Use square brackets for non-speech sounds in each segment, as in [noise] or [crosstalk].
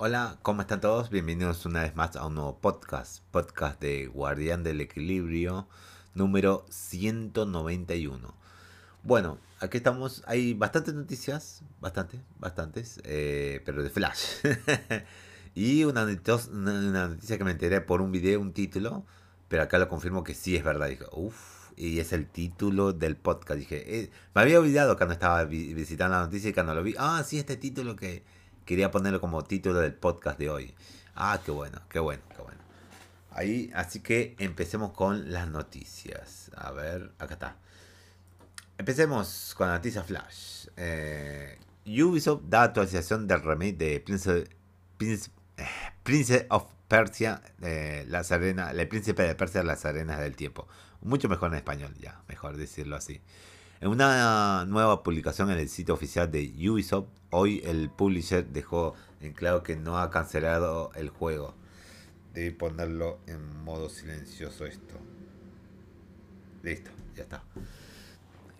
Hola, ¿cómo están todos? Bienvenidos una vez más a un nuevo podcast, podcast de Guardián del Equilibrio, número 191. Bueno, aquí estamos, hay bastantes noticias, bastantes, bastantes, eh, pero de Flash. [laughs] y una, una, noticia que me enteré por un video, un título, pero acá lo confirmo que sí es verdad. Dije, uff, y es el título del podcast. Dije, eh, me había olvidado cuando estaba visitando la noticia y cuando lo vi, ah, sí, este título que quería ponerlo como título del podcast de hoy. Ah, qué bueno, qué bueno, qué bueno. Ahí, así que empecemos con las noticias. A ver, acá está. Empecemos con la noticia Flash. Eh, Ubisoft da actualización del remake de Prince, Prince, of Persia, eh, las arenas, el príncipe de Persia, las arenas del tiempo. Mucho mejor en español, ya, mejor decirlo así. En una nueva publicación en el sitio oficial de Ubisoft, hoy el publisher dejó en claro que no ha cancelado el juego. Debí ponerlo en modo silencioso esto. Listo, ya está.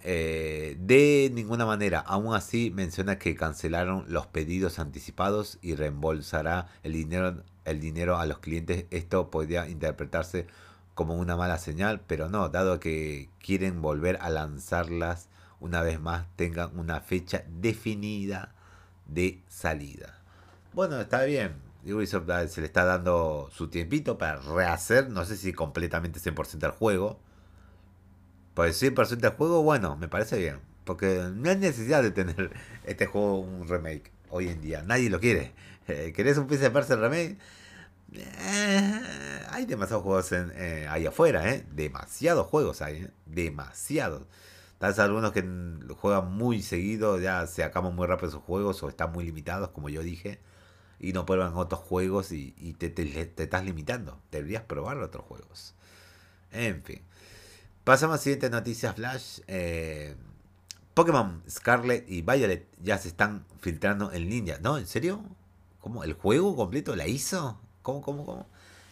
Eh, de ninguna manera, aún así menciona que cancelaron los pedidos anticipados y reembolsará el dinero, el dinero a los clientes. Esto podría interpretarse como una mala señal, pero no, dado que quieren volver a lanzarlas una vez más, tengan una fecha definida de salida. Bueno, está bien. Ubisoft se le está dando su tiempito para rehacer, no sé si completamente 100% el juego. Pues 100% el juego, bueno, me parece bien. Porque no hay necesidad de tener [laughs] este juego un remake hoy en día. Nadie lo quiere. Eh, ¿Querés un PC de remake? Eh, hay demasiados juegos en, eh, ahí afuera, ¿eh? Demasiados juegos hay, ¿eh? Demasiados. Tal vez algunos que juegan muy seguido, ya se acaban muy rápido sus juegos o están muy limitados, como yo dije, y no prueban otros juegos y, te, estás limitando. Deberías probar otros juegos. En fin. Pasamos a siguiente noticia flash. Pokémon Scarlet y Violet ya se están filtrando en línea. ¿No? ¿En serio? ¿Cómo? ¿El juego completo la hizo? ¿Cómo, cómo, cómo?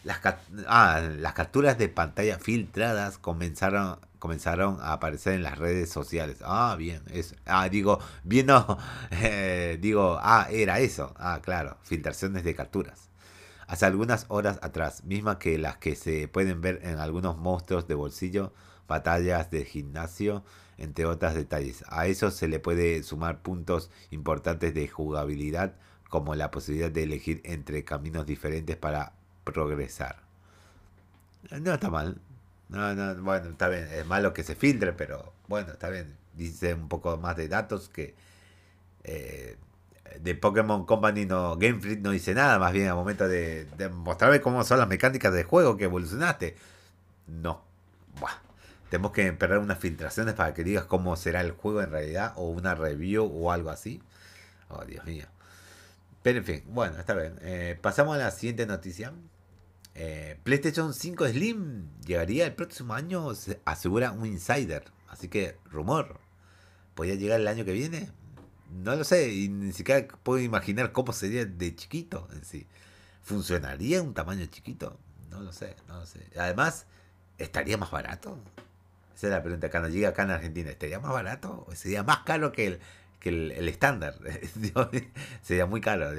Las, ah, las capturas de pantalla filtradas comenzaron, comenzaron a aparecer en las redes sociales. Ah, bien, eso. Ah, digo, bien, no. [laughs] Eh, digo, ah, era eso. Ah, claro, filtraciones de capturas. Hace algunas horas atrás, mismas que las que se pueden ver en algunos monstruos de bolsillo, batallas de gimnasio, entre otros detalles. A eso se le puede sumar puntos importantes de jugabilidad como la posibilidad de elegir entre caminos diferentes para progresar. No está mal. No, no, bueno, está bien. Es malo que se filtre, pero bueno, está bien. Dice un poco más de datos que eh, de Pokémon Company no, Game Freak no dice nada, más bien al momento de, mostrarme cómo son las mecánicas del juego que evolucionaste. No. Tenemos que esperar unas filtraciones para que digas cómo será el juego en realidad, o una review o algo así. Oh, Dios mío. Pero en fin, bueno, está bien. Eh, pasamos a la siguiente noticia. Eh, PlayStation 5 Slim llegaría el próximo año, asegura un insider. Así que, rumor. ¿Podría llegar el año que viene? No lo sé, y ni siquiera puedo imaginar cómo sería de chiquito en sí. ¿Funcionaría un tamaño chiquito? No lo sé, no lo sé. Además, ¿estaría más barato? Esa es la pregunta. Cuando llega acá en Argentina, ¿estaría más barato? ¿O sería más caro que el, que el, estándar. [laughs] sería muy caro,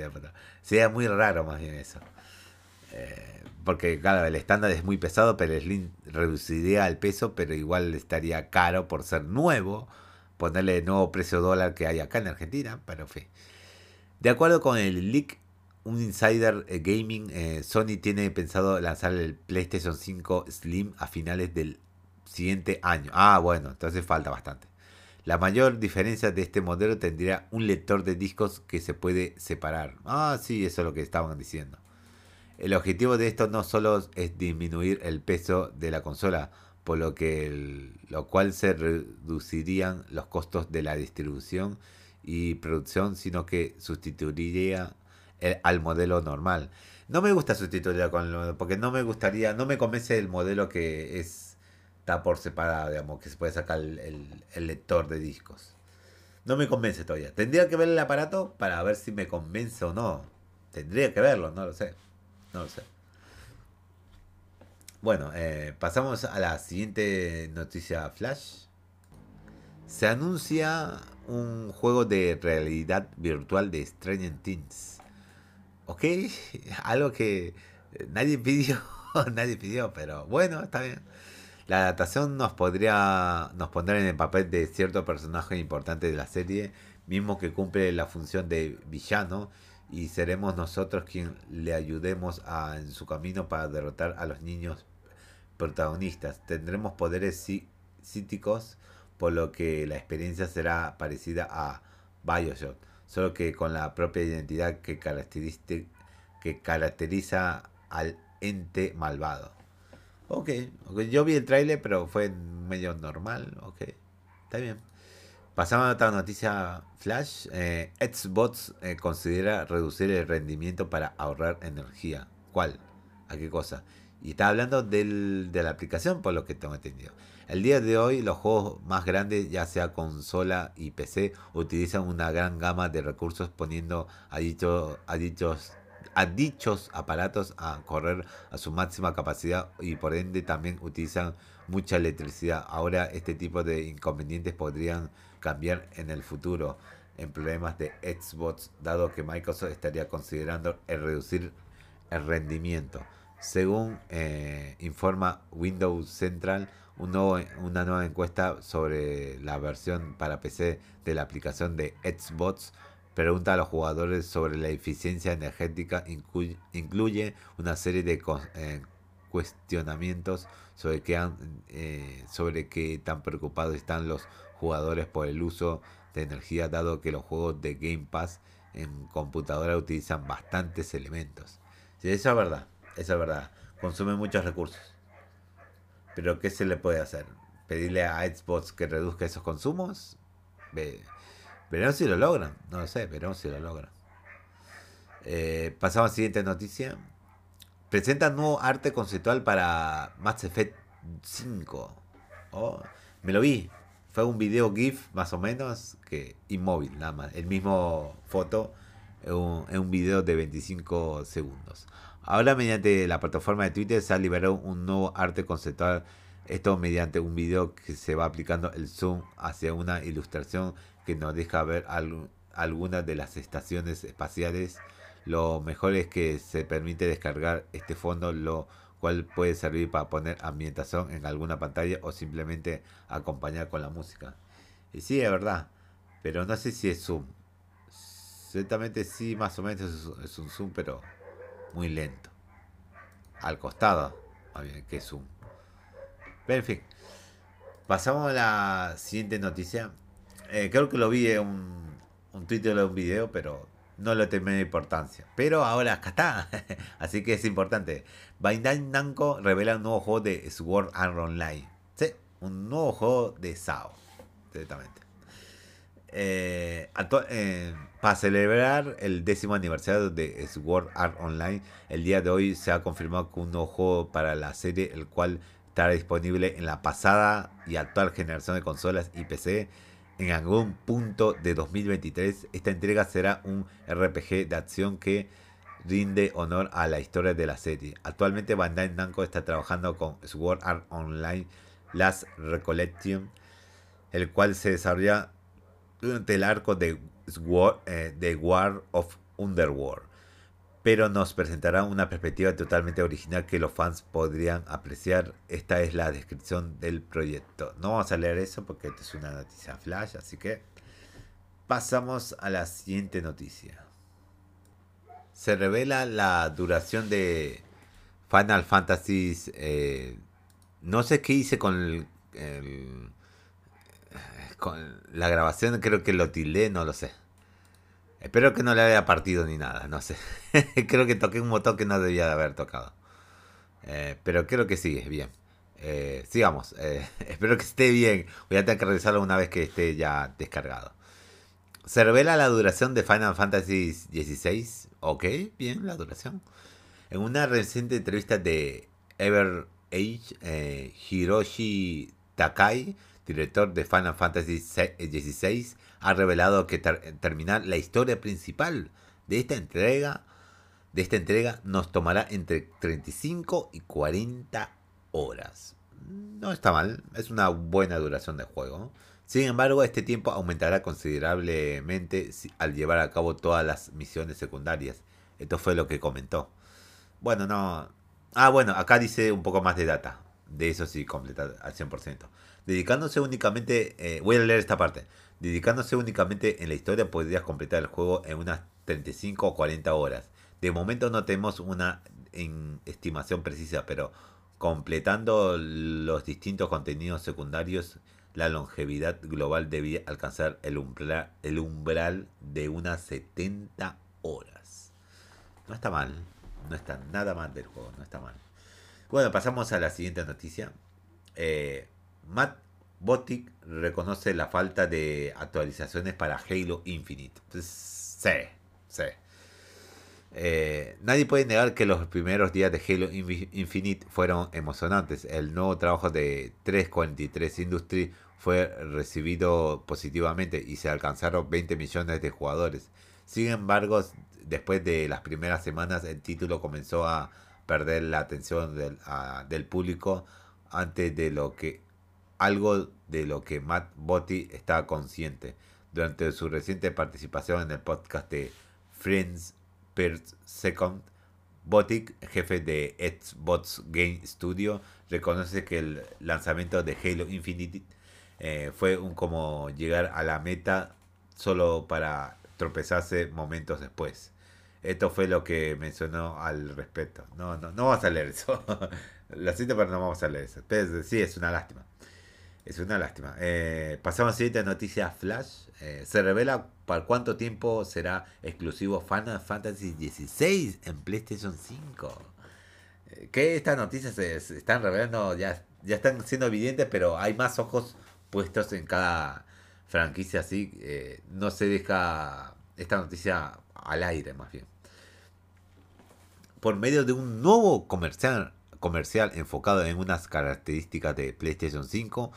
sería muy raro más bien eso. Eh, porque claro, el estándar es muy pesado, pero el Slim reduciría el peso, pero igual estaría caro por ser nuevo, ponerle el nuevo precio dólar que hay acá en Argentina, pero en. De acuerdo con el leak, un insider eh, gaming, eh, Sony tiene pensado lanzar el PlayStation 5 Slim a finales del siguiente año. Ah, bueno, entonces falta bastante. La mayor diferencia de este modelo tendría un lector de discos que se puede separar. Ah, sí, eso es lo que estaban diciendo. El objetivo de esto no solo es disminuir el peso de la consola, por lo que lo cual se reducirían los costos de la distribución y producción, sino que sustituiría al modelo normal. No me gusta sustituirlo con porque no me gustaría, no me convence el modelo que es está por separado, digamos, que se puede sacar el, lector de discos. No me convence todavía. Tendría que ver el aparato para ver si me convence o no. Tendría que verlo, no lo sé. Bueno, eh, pasamos a la siguiente noticia flash. Se anuncia un juego de realidad virtual de Stranger Things. ¿Ok? [laughs] Algo que nadie [laughs] pidió, nadie pidió, pero bueno, está bien. La adaptación nos podría nos pondrá en el papel de cierto personaje importante de la serie, mismo que cumple la función de villano, y seremos nosotros quien le ayudemos a, en su camino para derrotar a los niños protagonistas. Tendremos poderes psíquicos, por lo que la experiencia será parecida a Bioshock, solo que con la propia identidad que, que caracteriza al ente malvado. Ok, yo vi el trailer, pero fue medio normal. Ok, está bien. Pasamos a otra noticia flash. Eh, Xbox eh, considera reducir el rendimiento para ahorrar energía. ¿Cuál? ¿A qué cosa? Y está hablando del, de la aplicación, por lo que tengo entendido. El día de hoy, los juegos más grandes, ya sea consola y PC, utilizan una gran gama de recursos poniendo a, dicho, a dichos a dichos aparatos a correr a su máxima capacidad y por ende también utilizan mucha electricidad. Ahora este tipo de inconvenientes podrían cambiar en el futuro en problemas de Xbox, dado que Microsoft estaría considerando el reducir el rendimiento. Según eh, informa Windows Central, un nuevo, una nueva encuesta sobre la versión para PC de la aplicación de Xbox pregunta a los jugadores sobre la eficiencia energética, incluye, una serie de eh, cuestionamientos sobre qué, eh, sobre qué tan preocupados están los jugadores por el uso de energía, dado que los juegos de Game Pass en computadora utilizan bastantes elementos. Sí, eso es verdad, eso es verdad. Consume muchos recursos. Pero ¿qué se le puede hacer? ¿Pedirle a Xbox que reduzca esos consumos? Veremos si lo logran. No lo sé, veremos si lo logran. Eh, pasamos a la siguiente noticia. Presenta nuevo arte conceptual para Mass Effect 5. Oh, me lo vi. Fue un video GIF más o menos que inmóvil, nada más. El mismo foto en un, video de 25 segundos. Ahora mediante la plataforma de Twitter se ha liberado un nuevo arte conceptual. Esto mediante un video que se va aplicando el zoom hacia una ilustración que nos deja ver algunas de las estaciones espaciales. Lo mejor es que se permite descargar este fondo, lo cual puede servir para poner ambientación en alguna pantalla o simplemente acompañar con la música. Y sí, es verdad, pero no sé si es zoom. Ciertamente sí, más o menos es un zoom, pero muy lento. Al costado, que zoom. Pero en fin, pasamos a la siguiente noticia. Eh, creo que lo vi en un, un título de un video, pero no le tomé importancia. Pero ahora acá está. [laughs] Así que es importante. Bandai Namco revela un nuevo juego de Sword Art Online. Sí, un nuevo juego de SAO. Directamente. Eh, eh, para celebrar el décimo aniversario de Sword Art Online, el día de hoy se ha confirmado que un nuevo juego para la serie, el cual estará disponible en la pasada y actual generación de consolas y PC en algún punto de 2023, esta entrega será un RPG de acción que rinde honor a la historia de la serie. Actualmente Bandai Namco está trabajando con Sword Art Online Last Recollection, el cual se desarrolla durante el arco de, eh, de War of Underworld pero nos presentará una perspectiva totalmente original que los fans podrían apreciar. Esta es la descripción del proyecto. No vamos a leer eso porque esto es una noticia flash, así que pasamos a la siguiente noticia. Se revela la duración de Final Fantasy. Eh, no sé qué hice con con la grabación, creo que lo tildé, no lo sé. Espero que no le haya partido ni nada, no sé. [laughs] creo que toqué un botón que no debía de haber tocado. Eh, pero creo que sigue bien. Eh, sigamos. Eh, [laughs] espero que esté bien. Voy a tener que revisarlo una vez que esté ya descargado. Se revela la duración de Final Fantasy XVI. Ok, bien la duración. En una reciente entrevista de Ever Age, Hiroshi Takai, director de Final Fantasy XVI, ha revelado que terminar la historia principal de esta entrega de esta entrega nos tomará entre 35 y 40 horas. No está mal, es una buena duración de juego. Sin embargo, este tiempo aumentará considerablemente al llevar a cabo todas las misiones secundarias. Esto fue lo que comentó. Bueno, no. Ah, bueno, acá dice un poco más de data. De eso sí, completa al 100%. Dedicándose únicamente. Eh, voy a leer esta parte. Dedicándose únicamente en la historia, podrías completar el juego en unas 35 o 40 horas. De momento no tenemos una estimación precisa, pero completando los distintos contenidos secundarios, la longevidad global debía alcanzar el umbral, el umbral de unas 70 horas. No está mal, no está nada mal del juego, no está mal. Bueno, pasamos a la siguiente noticia. Eh, Matt Botic reconoce la falta de actualizaciones para Halo Infinite. Sí, sí. Eh, nadie puede negar que los primeros días de Halo Infinite fueron emocionantes. El nuevo trabajo de 343 Industries fue recibido positivamente y se alcanzaron 20 millones de jugadores. Sin embargo, después de las primeras semanas, el título comenzó a perder la atención del público antes de lo que algo de lo que Matt Botti está consciente durante su reciente participación en el podcast de Friends Per Second. Botic, jefe de Xbox Game Studio, reconoce que el lanzamiento de Halo Infinite eh, fue un como llegar a la meta solo para tropezarse momentos después. Esto fue lo que mencionó al respecto. No, no, no vamos a leer eso. [laughs] Lo siento, pero no vamos a leer eso. Sí, es una lástima. Es una lástima. Eh, pasamos a la siguiente noticia Flash. Eh, se revela para cuánto tiempo será exclusivo Final Fantasy XVI en PlayStation 5. Eh, que estas noticias se, están revelando, ya, ya están siendo evidentes, pero hay más ojos puestos en cada franquicia así. Eh, no se deja esta noticia al aire más bien. Por medio de un nuevo comercial, comercial enfocado en unas características de PlayStation 5,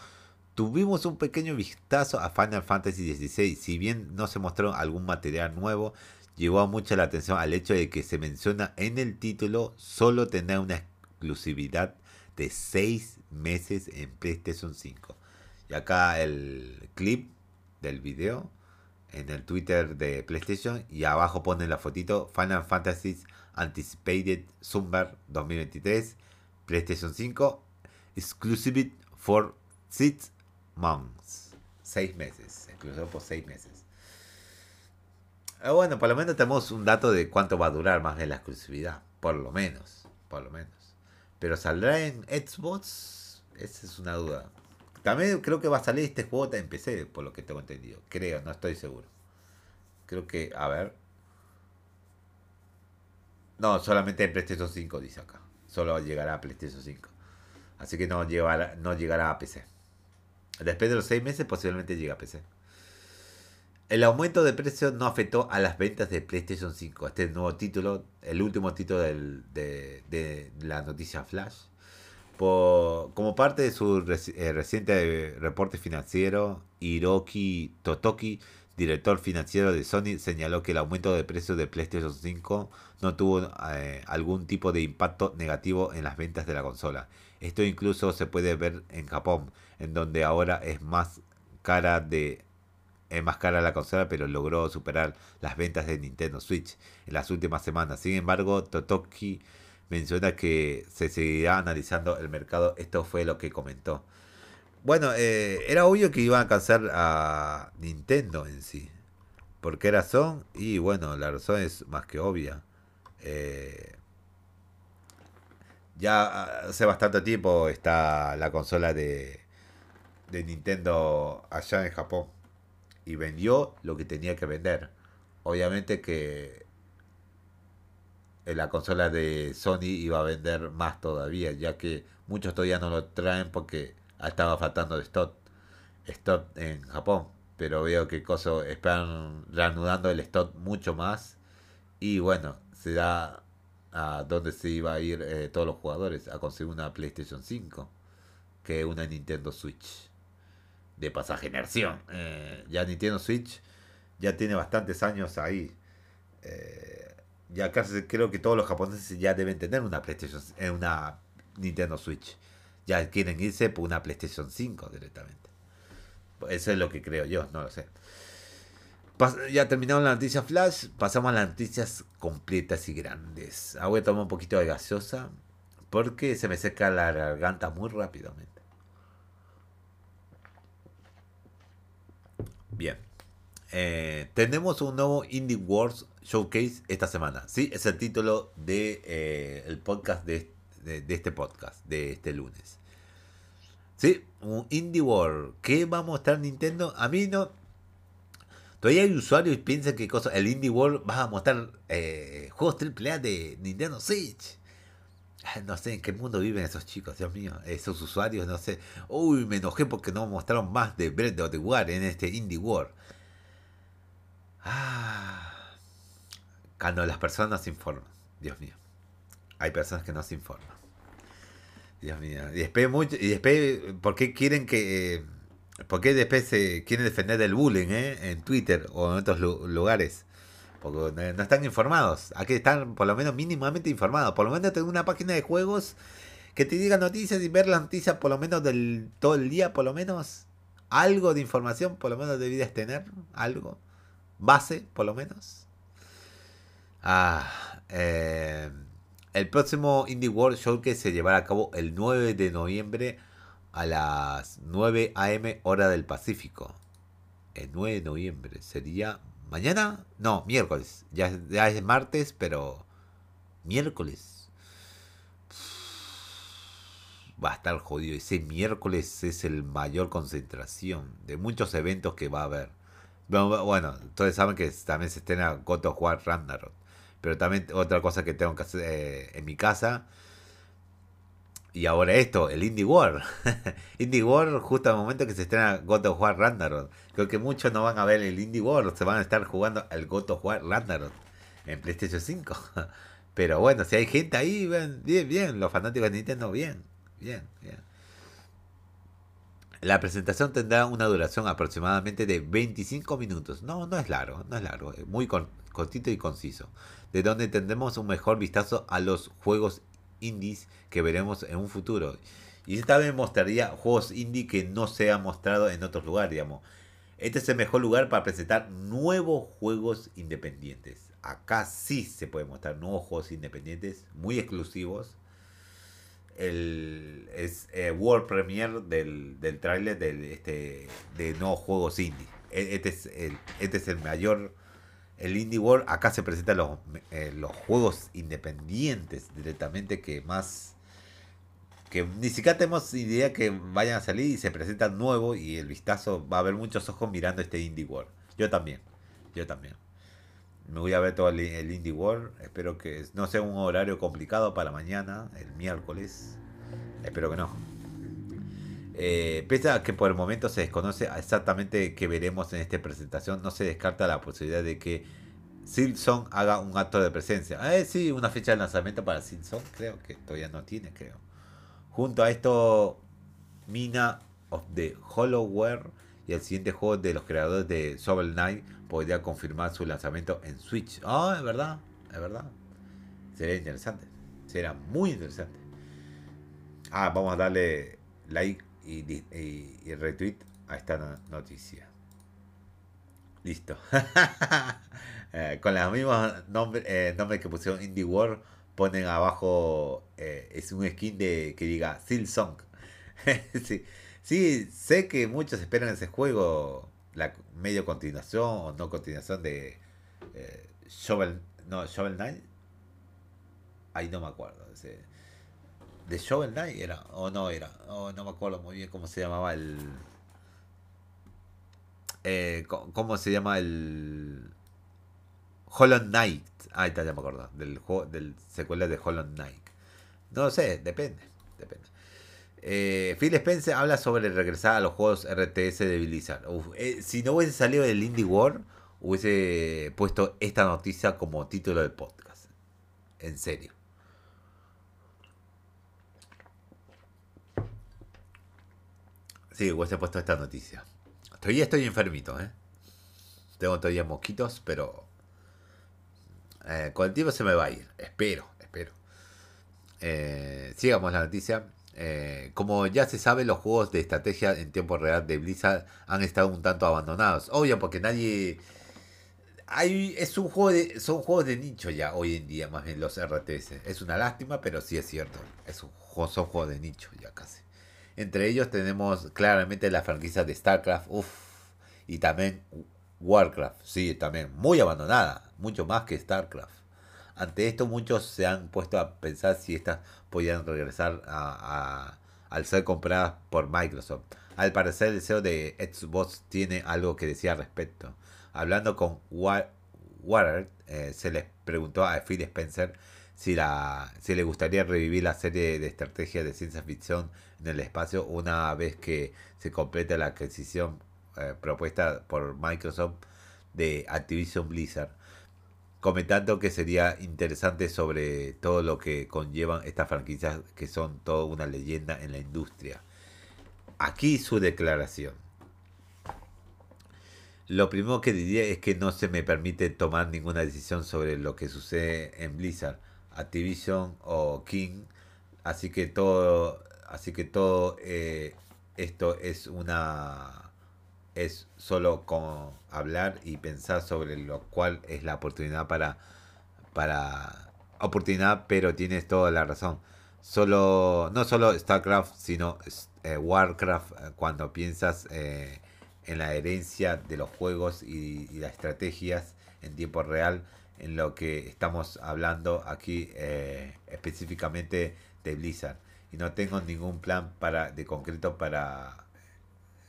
tuvimos un pequeño vistazo a Final Fantasy XVI. Si bien no se mostró algún material nuevo, llevó mucha la atención al hecho de que se menciona en el título solo tener una exclusividad de 6 meses en PlayStation 5. Y acá el clip del video en el Twitter de PlayStation y abajo pone la fotito Final Fantasy Anticipated Summer 2023 PlayStation 5 Exclusive for 6 months 6 meses, exclusivo por 6 meses. Ah, bueno, por lo menos tenemos un dato de cuánto va a durar más de la exclusividad, por lo menos, por lo menos. Pero saldrá en Xbox, esa es una duda. También creo que va a salir este juego en PC, por lo que tengo entendido. Creo, no estoy seguro. Creo que, a ver. No, solamente en PlayStation 5 dice acá. Solo llegará a PlayStation 5. Así que no llegará, no llegará a PC. Después de los 6 meses posiblemente llegue a PC. El aumento de precio no afectó a las ventas de PlayStation 5. Este nuevo título, el último título de, de la noticia Flash como parte de su eh, reciente reporte financiero, Hiroki Totoki, director financiero de Sony, señaló que el aumento de precios de PlayStation 5 no tuvo eh, algún tipo de impacto negativo en las ventas de la consola. Esto incluso se puede ver en Japón, en donde ahora es más cara de es más cara la consola, pero logró superar las ventas de Nintendo Switch en las últimas semanas. Sin embargo, Totoki menciona que se seguirá analizando el mercado. Esto fue lo que comentó. Bueno, eh, era obvio que iban a alcanzar a Nintendo en sí. ¿Por qué razón? Y bueno, la razón es más que obvia. Eh, ya hace bastante tiempo está la consola de, de Nintendo allá en Japón. Y vendió lo que tenía que vender. Obviamente que la consola de Sony iba a vender más todavía, ya que muchos todavía no lo traen porque estaba faltando de stock, stock en Japón. Pero veo que coso están reanudando el stock mucho más. Y bueno, se da a donde se iba a ir eh, todos los jugadores a conseguir una PlayStation 5 que una Nintendo Switch de pasaje generación. Eh, ya Nintendo Switch ya tiene bastantes años ahí. Eh, ya acá creo que todos los japoneses ya deben tener una PlayStation, eh, una Nintendo Switch. Ya quieren irse por una PlayStation 5 directamente. Eso es lo que creo yo, no lo sé. Ya terminamos la noticia flash, pasamos a las noticias completas y grandes. Ahora voy a tomar un poquito de gaseosa porque se me seca la garganta muy rápidamente. Bien. Eh, tenemos un nuevo Indie Wars Showcase esta semana. Sí, es el título de eh, el podcast de, este podcast, de este lunes. Sí, un Indie World. ¿Qué va a mostrar Nintendo? A mí no. Todavía hay usuarios que piensan que cosa, el Indie World va a mostrar eh, juegos AAA de Nintendo Switch. No sé en qué mundo viven esos chicos, Dios mío. Esos usuarios, no sé. Uy, me enojé porque no mostraron más de Breath of the Wild en este Indie World. Ah. Cuando las personas se informan. Dios mío. Hay personas que no se informan. Dios mío. Y después, mucho, y después ¿por qué quieren que... Eh, ¿Por qué después se quieren defender del bullying eh, en Twitter o en otros lugares? Porque no están informados. Aquí están por lo menos mínimamente informados. Por lo menos tengo una página de juegos que te diga noticias y ver las noticias por lo menos del todo el día, por lo menos. Algo de información, por lo menos deberías tener. Algo. Base, por lo menos. Ah, eh, el próximo Indie World Showcase se llevará a cabo el 9 de noviembre a las 9 am hora del Pacífico. El 9 de noviembre sería mañana, no, miércoles. Ya, es martes, pero miércoles. Va a estar jodido. Ese miércoles es el mayor concentración de muchos eventos que va a haber. Bueno, todos saben que también se estrena God of War. Pero también otra cosa que tengo que hacer eh, en mi casa. Y ahora esto, el Indie War. [laughs] Indie War, justo al momento que se estrena God of War Ragnarok. Creo que muchos no van a ver el Indie War, se van a estar jugando al God of War Ragnarok en PlayStation 5. [laughs] Pero bueno, si hay gente ahí, bien, bien, bien. Los fanáticos de Nintendo, bien, bien, bien. La presentación tendrá una duración aproximadamente de 25 minutos. No, no es largo, no es largo, es muy cortito y conciso. De donde tendremos un mejor vistazo a los juegos indies que veremos en un futuro. Y esta vez mostraría juegos indie que no se han mostrado en otros lugares, digamos. Este es el mejor lugar para presentar nuevos juegos independientes. Acá sí se puede mostrar nuevos juegos independientes muy exclusivos el es eh, World Premiere del, del tráiler de este de nuevos juegos indie. E, este es el, este es el mayor el Indie World. Acá se presentan los, eh, los juegos independientes directamente que más que ni siquiera tenemos idea que vayan a salir y se presentan nuevos y el vistazo va a haber muchos ojos mirando este Indie World. Yo también, yo también. Me voy a ver todo el, Indie World. Espero que no sea un horario complicado para mañana, el miércoles. Espero que no. Eh, pese a que por el momento se desconoce exactamente qué veremos en esta presentación, no se descarta la posibilidad de que Silson haga un acto de presencia. Eh, sí, una fecha de lanzamiento para Silson, creo que todavía no tiene, creo. Junto a esto, Mina of the Hollowware y el siguiente juego de los creadores de Shovel Knight podría confirmar su lanzamiento en Switch. Ah, es verdad, es verdad. Sería interesante. Sería muy interesante. Ah, vamos a darle like y, retweet a esta noticia. Listo. [laughs] Eh, con los mismos nombres eh, que pusieron Indie World, ponen abajo, eh, es un skin de que diga Silsong. [laughs] sí. sí, sé que muchos esperan ese juego la medio continuación o no continuación de Shovel, no, Shovel Knight. Ahí no me acuerdo. ¿De Shovel Knight era? O no era. O no me acuerdo muy bien cómo se llamaba el. Eh, ¿Cómo se llama el. Hollow Knight. Ahí está, ya me acuerdo. Del, juego, del secuela de Hollow Knight. No sé, depende. Depende. Eh, Phil Spencer habla sobre regresar a los juegos RTS de Blizzard. Eh, si no hubiese salido del Indie World, hubiese puesto esta noticia como título del podcast. En serio. Sí, hubiese puesto esta noticia. Todavía estoy enfermito, ¿eh? Tengo todavía mosquitos, pero eh, con el tiempo se me va a ir. Espero, espero. Eh, sigamos la noticia. Eh, como ya se sabe, los juegos de estrategia en tiempo real de Blizzard han estado un tanto abandonados. Obvio, porque nadie hay, es un juego de, son juegos de nicho ya hoy en día, más bien los RTS. Es una lástima, pero sí es cierto. Es un, son juegos de nicho ya casi. Entre ellos tenemos claramente la franquicia de StarCraft, uff, y también Warcraft, sí, también muy abandonada, mucho más que StarCraft. Ante esto muchos se han puesto a pensar si estas podían regresar a, al ser compradas por Microsoft. Al parecer el CEO de Xbox tiene algo que decir al respecto. Hablando con Water, eh, se les preguntó a Phil Spencer si, la, si le gustaría revivir la serie de estrategia de ciencia ficción en el espacio una vez que se complete la adquisición eh, propuesta por Microsoft de Activision Blizzard, comentando que sería interesante sobre todo lo que conllevan estas franquicias que son toda una leyenda en la industria. Aquí su declaración. Lo primero que diría es que no se me permite tomar ninguna decisión sobre lo que sucede en Blizzard, Activision o King, así que todo, así que todo eh, esto es una es solo como hablar y pensar sobre lo cual es la oportunidad para para oportunidad, pero tienes toda la razón. Solo no solo StarCraft, sino eh, Warcraft eh, cuando piensas en la herencia de los juegos y, las estrategias en tiempo real en lo que estamos hablando aquí eh, específicamente de Blizzard. Y no tengo ningún plan para de concreto para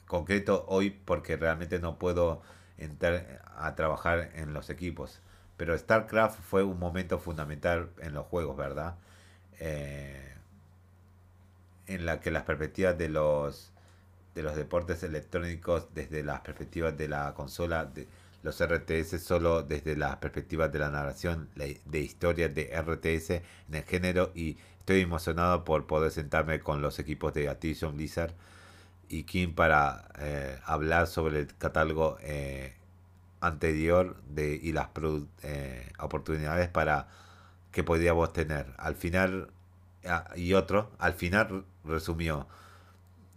concreto hoy porque realmente no puedo entrar a trabajar en los equipos. Pero StarCraft fue un momento fundamental en los juegos verdad eh, en la que las perspectivas de los de los deportes electrónicos desde las perspectivas de la consola, de los RTS solo desde las perspectivas de la narración de historia de RTS en el género y estoy emocionado por poder sentarme con los equipos de Activision Blizzard y King para eh, hablar sobre el catálogo eh, anterior de, y las eh, oportunidades para que podríamos tener. Al final, ah, y otro, al final resumió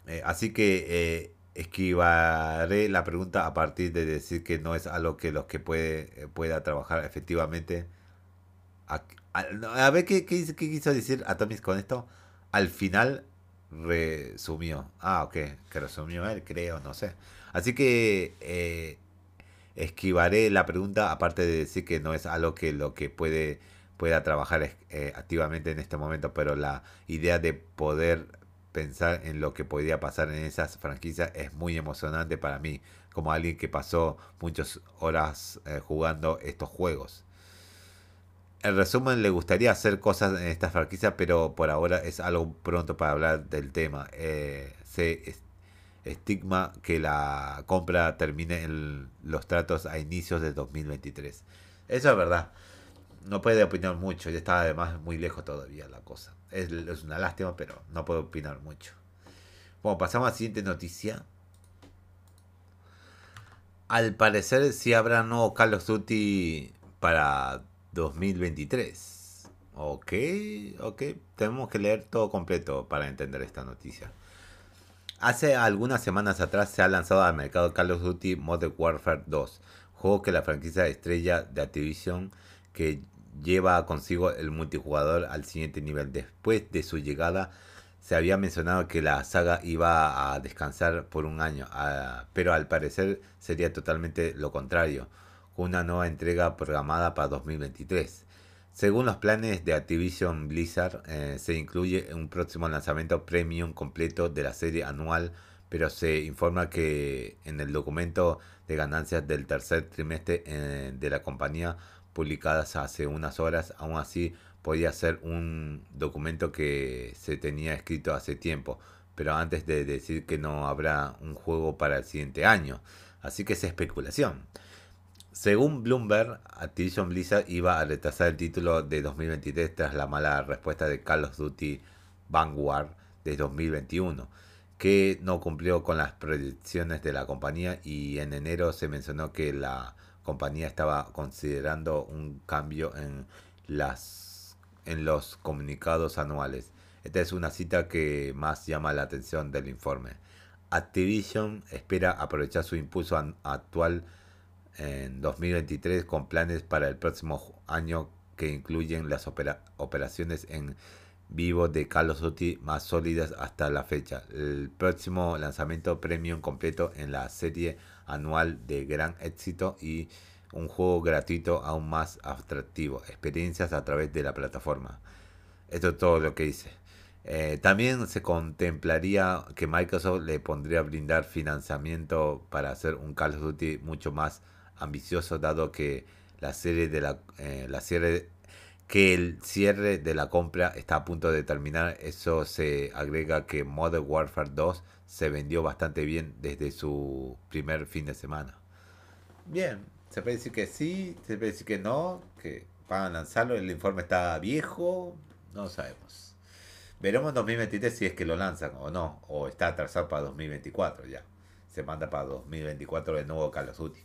eh, así que eh, esquivaré la pregunta a partir de decir que no es algo que los que puede, eh, pueda trabajar efectivamente. A, ver ¿qué, quiso decir Atomis con esto. Al final resumió. Ah, ok, que resumió él, creo, no sé. Así que esquivaré la pregunta aparte de decir que no es algo que lo que puede pueda trabajar activamente en este momento, pero la idea de poder pensar en lo que podría pasar en esas franquicias es muy emocionante para mí, como alguien que pasó muchas horas eh, jugando estos juegos. En resumen, le gustaría hacer cosas en estas franquicias, pero por ahora es algo pronto para hablar del tema. Eh, se estigma que la compra termine en los tratos a inicios de 2023. Eso es verdad. No puede opinar mucho, ya está además muy lejos todavía la cosa. Es, una lástima, pero no puedo opinar mucho. Bueno, pasamos a la siguiente noticia. Al parecer sí habrá nuevo Call of Duty para 2023. Ok, ok. Tenemos que leer todo completo para entender esta noticia. Hace algunas semanas atrás se ha lanzado al mercado Call of Duty Modern Warfare 2, juego que la franquicia estrella de Activision que lleva consigo el multijugador al siguiente nivel. Después de su llegada, se había mencionado que la saga iba a descansar por un año, pero al parecer sería totalmente lo contrario, con una nueva entrega programada para 2023. Según los planes de Activision Blizzard, eh, se incluye un próximo lanzamiento premium completo de la serie anual, pero se informa que en el documento de ganancias del tercer trimestre eh, de la compañía publicadas hace unas horas, aún así podía ser un documento que se tenía escrito hace tiempo, pero antes de decir que no habrá un juego para el siguiente año. Así que es especulación. Según Bloomberg, Activision Blizzard iba a retrasar el título de 2023 tras la mala respuesta de Call of Duty Vanguard de 2021, que no cumplió con las predicciones de la compañía y en enero se mencionó que la compañía estaba considerando un cambio en, las, en los comunicados anuales. Esta es una cita que más llama la atención del informe. Activision espera aprovechar su impulso actual en 2023 con planes para el próximo año que incluyen las operaciones en vivo de Call of Duty más sólidas hasta la fecha. El próximo lanzamiento premium completo en la serie anual de gran éxito y un juego gratuito aún más atractivo. Experiencias a través de la plataforma. Esto es todo lo que hice. Eh, también se contemplaría que Microsoft le pondría a brindar financiamiento para hacer un Call of Duty mucho más ambicioso, dado que la serie de la, eh, la serie que el cierre de la compra está a punto de terminar. Eso se agrega que Modern Warfare 2 se vendió bastante bien desde su primer fin de semana. Bien, se puede decir que sí, se puede decir que no, que van a lanzarlo. El informe está viejo, no sabemos. Veremos en 2023 si es que lo lanzan o no, o está atrasado para 2024 ya. Se manda para 2024 de nuevo Call of Duty.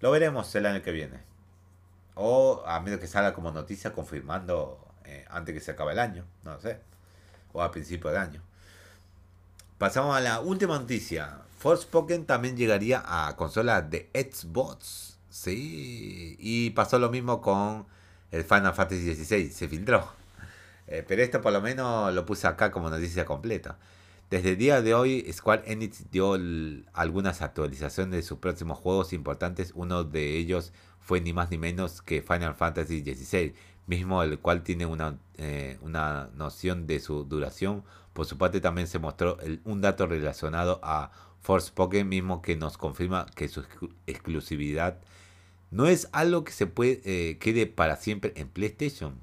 Lo veremos el año que viene. O a menos que salga como noticia confirmando eh, antes que se acabe el año, no sé. O a principio de año. Pasamos a la última noticia. Forspoken también llegaría a consolas de Xbox. Sí. Y pasó lo mismo con el Final Fantasy XVI. Se filtró. Eh, pero esto por lo menos lo puse acá como noticia completa. Desde el día de hoy, Square Enix dio algunas actualizaciones de sus próximos juegos importantes. Uno de ellos fue ni más ni menos que Final Fantasy XVI, mismo el cual tiene una, eh, una noción de su duración. Por su parte también se mostró un dato relacionado a Force Pokémon mismo que nos confirma que su exclusividad no es algo que se puede eh, quede para siempre en PlayStation.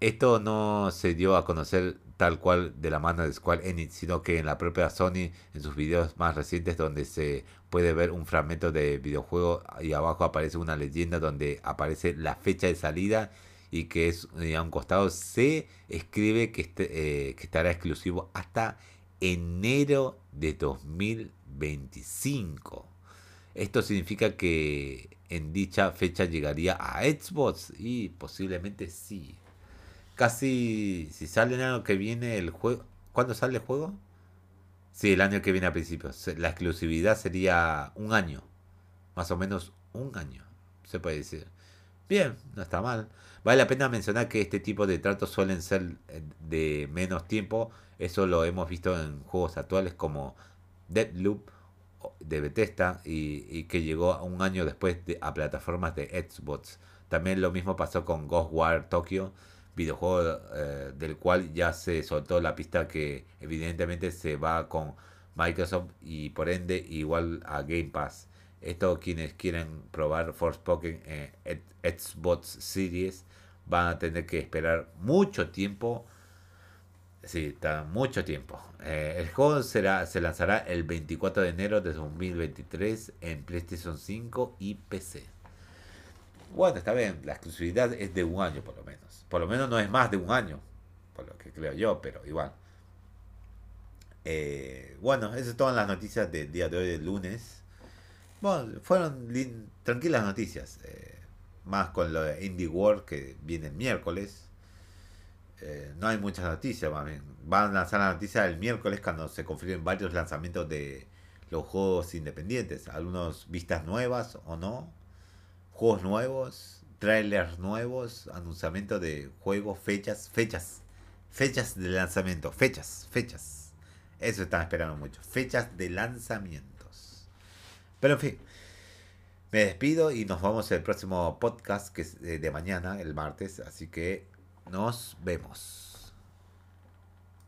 Esto no se dio a conocer tal cual de la mano de Square Enix, sino que en la propia Sony, en sus videos más recientes, donde se puede ver un fragmento de videojuego y abajo aparece una leyenda donde aparece la fecha de salida y que es a un costado se escribe que, este, eh, que estará exclusivo hasta enero de 2025. Esto significa que en dicha fecha llegaría a Xbox y posiblemente sí casi, si sale el año que viene el juego, ¿cuándo sale el juego? Sí, el año que viene a principios. La exclusividad sería un año, más o menos un año, se puede decir. Bien, no está mal. Vale la pena mencionar que este tipo de tratos suelen ser eh, de menos tiempo. Eso lo hemos visto en juegos actuales como Deadloop de Bethesda y, que llegó un año después a plataformas de Xbox. También lo mismo pasó con Ghost War Tokyo videojuego eh, del cual ya se soltó la pista que evidentemente se va con Microsoft y por ende igual a Game Pass. Esto quienes quieren probar Forspoken en Xbox Series van a tener que esperar mucho tiempo. Sí, está mucho tiempo. Eh, el juego será, se lanzará el 24 de enero de 2023 en PlayStation 5 y PC. Bueno, está bien, la exclusividad es de un año por lo menos. Por lo menos no es más de un año, por lo que creo yo, pero igual. Eh, bueno, eso es todas las noticias del día de hoy, del lunes. Bueno, fueron tranquilas noticias. Eh, más con lo de Indie World que viene el miércoles. Eh, no hay muchas noticias, Van a lanzar la noticia el miércoles cuando se confirmen varios lanzamientos de los juegos independientes. Algunos vistas nuevas o no juegos nuevos, trailers nuevos, anunciamiento de juegos, fechas, fechas, fechas de lanzamiento, fechas, fechas. Eso están esperando mucho, fechas de lanzamientos. Pero en fin, me despido y nos vamos al próximo podcast que es de mañana, el martes, así que nos vemos.